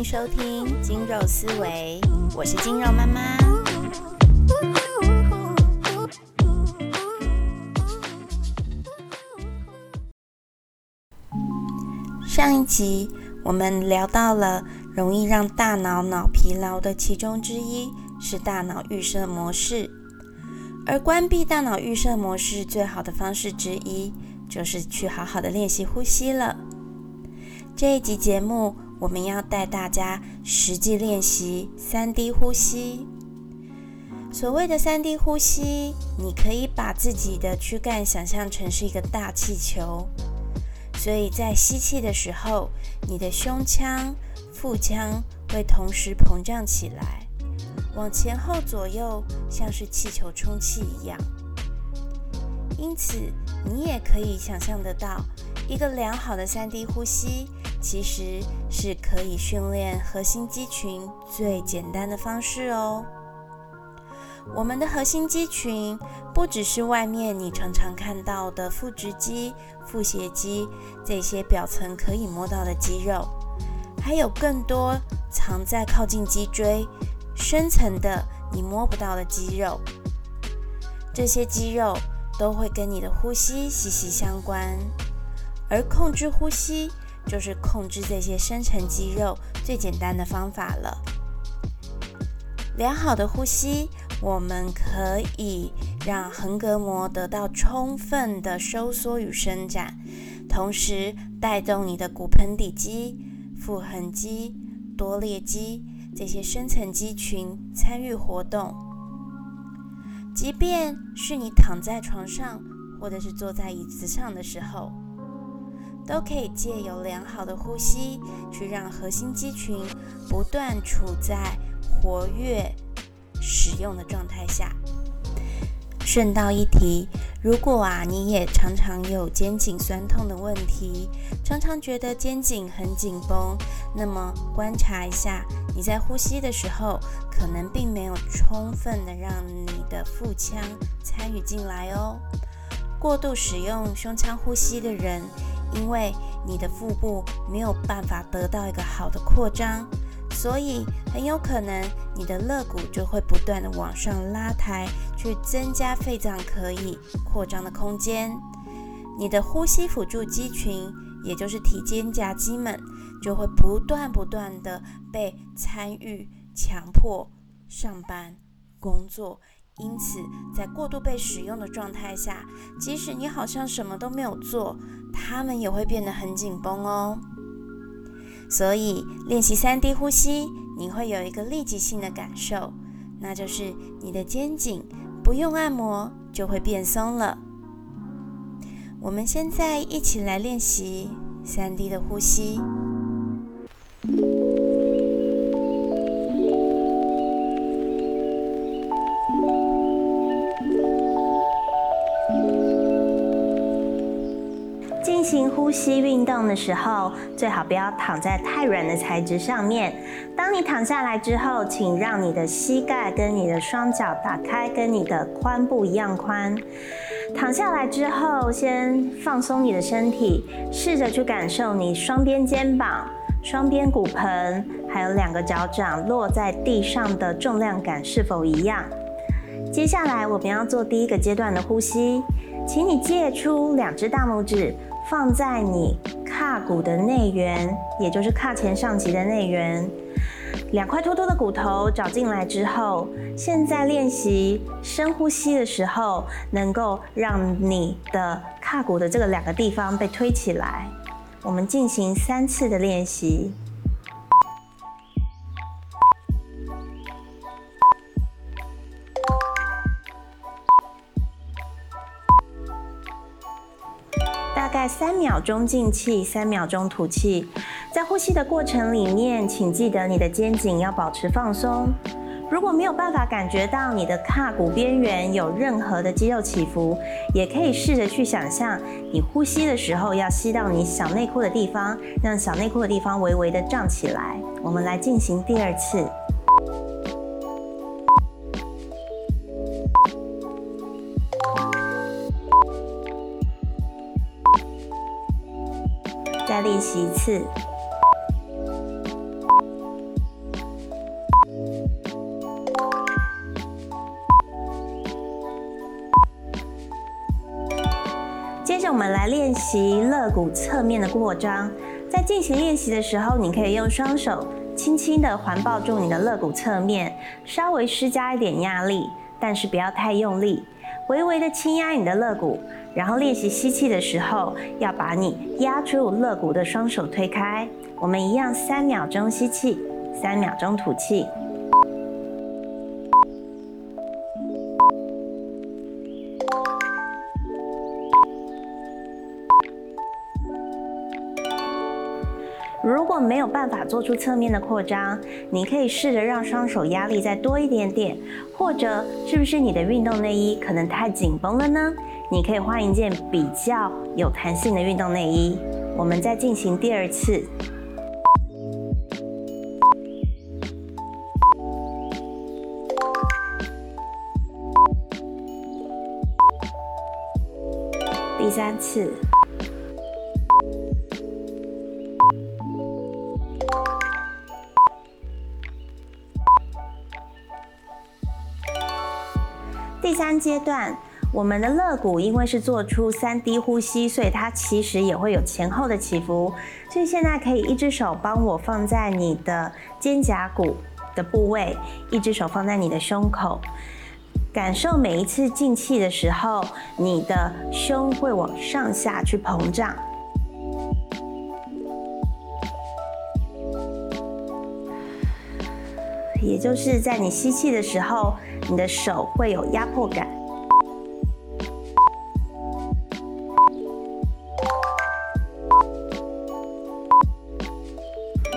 迎收听精肉思维，我是精肉妈妈。上一集我们聊到了容易让大脑脑疲劳的其中之一是大脑预设模式，而关闭大脑预设模式最好的方式之一就是去好好的练习呼吸了。这一集节目，我们要带大家实际练习三 D 呼吸。所谓的三 D 呼吸，你可以把自己的躯干想象成是一个大气球，所以在吸气的时候，你的胸腔、腹腔会同时膨胀起来，往前后左右，像是气球充气一样。因此，你也可以想象得到，一个良好的三 D 呼吸。其实是可以训练核心肌群最简单的方式哦。我们的核心肌群不只是外面你常常看到的腹直肌、腹斜肌这些表层可以摸到的肌肉，还有更多藏在靠近脊椎深层的你摸不到的肌肉。这些肌肉都会跟你的呼吸息息相关，而控制呼吸。就是控制这些深层肌肉最简单的方法了。良好的呼吸，我们可以让横膈膜得到充分的收缩与伸展，同时带动你的骨盆底肌、腹横肌、多裂肌这些深层肌群参与活动。即便是你躺在床上，或者是坐在椅子上的时候。都可以借由良好的呼吸，去让核心肌群不断处在活跃、使用的状态下。顺道一提，如果啊你也常常有肩颈酸痛的问题，常常觉得肩颈很紧绷，那么观察一下，你在呼吸的时候，可能并没有充分的让你的腹腔参与进来哦。过度使用胸腔呼吸的人。因为你的腹部没有办法得到一个好的扩张，所以很有可能你的肋骨就会不断的往上拉抬，去增加肺脏可以扩张的空间。你的呼吸辅助肌群，也就是体肩胛肌们，就会不断不断的被参与、强迫上班、工作。因此，在过度被使用的状态下，即使你好像什么都没有做，它们也会变得很紧绷哦。所以，练习三 D 呼吸，你会有一个立即性的感受，那就是你的肩颈不用按摩就会变松了。我们现在一起来练习三 D 的呼吸。吸运动的时候，最好不要躺在太软的材质上面。当你躺下来之后，请让你的膝盖跟你的双脚打开，跟你的髋部一样宽。躺下来之后，先放松你的身体，试着去感受你双边肩膀、双边骨盆，还有两个脚掌落在地上的重量感是否一样。接下来我们要做第一个阶段的呼吸，请你借出两只大拇指。放在你胯骨的内缘，也就是胯前上棘的内缘，两块凸凸的骨头找进来之后，现在练习深呼吸的时候，能够让你的胯骨的这个两个地方被推起来。我们进行三次的练习。大概三秒钟进气，三秒钟吐气。在呼吸的过程里面，请记得你的肩颈要保持放松。如果没有办法感觉到你的胯骨边缘有任何的肌肉起伏，也可以试着去想象，你呼吸的时候要吸到你小内裤的地方，让小内裤的地方微微的胀起来。我们来进行第二次。习一次。接着，我们来练习肋骨侧面的扩张。在进行练习的时候，你可以用双手轻轻的环抱住你的肋骨侧面，稍微施加一点压力，但是不要太用力，微微的轻压你的肋骨，然后练习吸气的时候，要把你压住肋骨的双手推开。我们一样，三秒钟吸气，三秒钟吐气。没有办法做出侧面的扩张，你可以试着让双手压力再多一点点，或者是不是你的运动内衣可能太紧绷了呢？你可以换一件比较有弹性的运动内衣。我们再进行第二次。第三次。三阶段。我们的肋骨因为是做出三 D 呼吸，所以它其实也会有前后的起伏。所以现在可以一只手帮我放在你的肩胛骨的部位，一只手放在你的胸口，感受每一次进气的时候，你的胸会往上下去膨胀，也就是在你吸气的时候，你的手会有压迫感。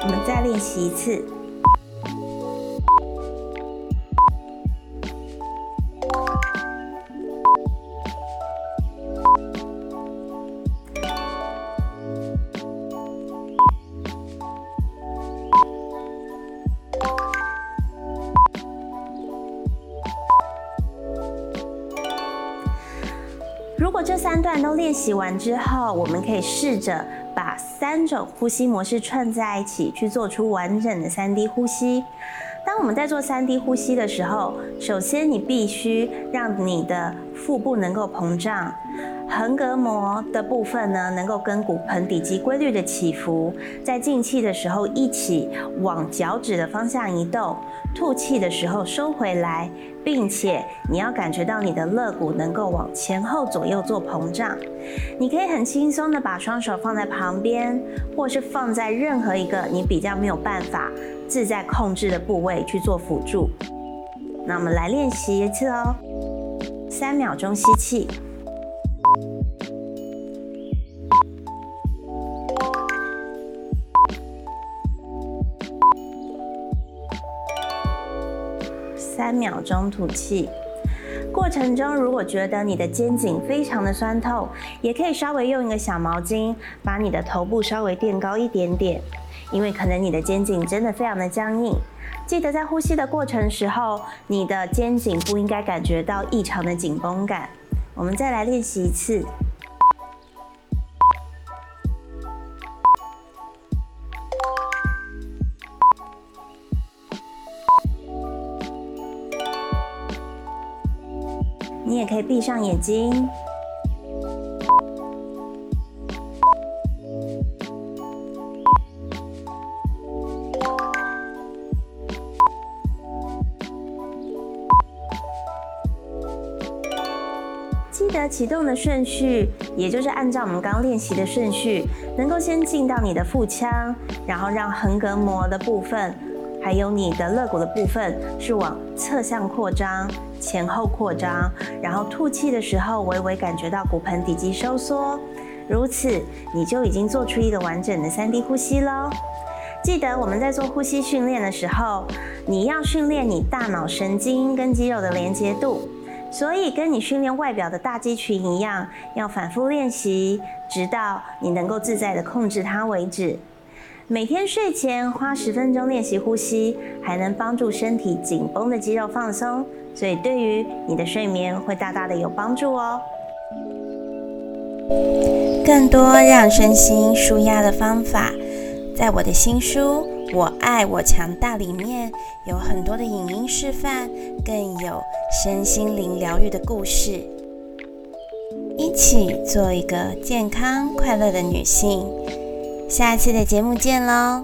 我们再练习一次。这三段都练习完之后，我们可以试着。把三种呼吸模式串在一起，去做出完整的三 D 呼吸。当我们在做三 D 呼吸的时候，首先你必须让你的腹部能够膨胀，横膈膜的部分呢能够跟骨盆底肌规律的起伏，在进气的时候一起往脚趾的方向移动，吐气的时候收回来，并且你要感觉到你的肋骨能够往前后左右做膨胀。你可以很轻松的把双手放在旁边，或是放在任何一个你比较没有办法。自在控制的部位去做辅助。那我们来练习一次哦。三秒钟吸气，三秒钟吐气。过程中，如果觉得你的肩颈非常的酸痛，也可以稍微用一个小毛巾把你的头部稍微垫高一点点。因为可能你的肩颈真的非常的僵硬，记得在呼吸的过程时候，你的肩颈不应该感觉到异常的紧绷感。我们再来练习一次。你也可以闭上眼睛。记得启动的顺序，也就是按照我们刚练习的顺序，能够先进到你的腹腔，然后让横膈膜的部分，还有你的肋骨的部分是往侧向扩张、前后扩张，然后吐气的时候微微感觉到骨盆底肌收缩，如此你就已经做出一个完整的三 D 呼吸喽。记得我们在做呼吸训练的时候，你要训练你大脑神经跟肌肉的连接度。所以，跟你训练外表的大肌群一样，要反复练习，直到你能够自在的控制它为止。每天睡前花十分钟练习呼吸，还能帮助身体紧绷的肌肉放松，所以对于你的睡眠会大大的有帮助哦。更多让身心舒压的方法，在我的新书。我爱我强大里面有很多的影音示范，更有身心灵疗愈的故事。一起做一个健康快乐的女性。下次的节目见喽！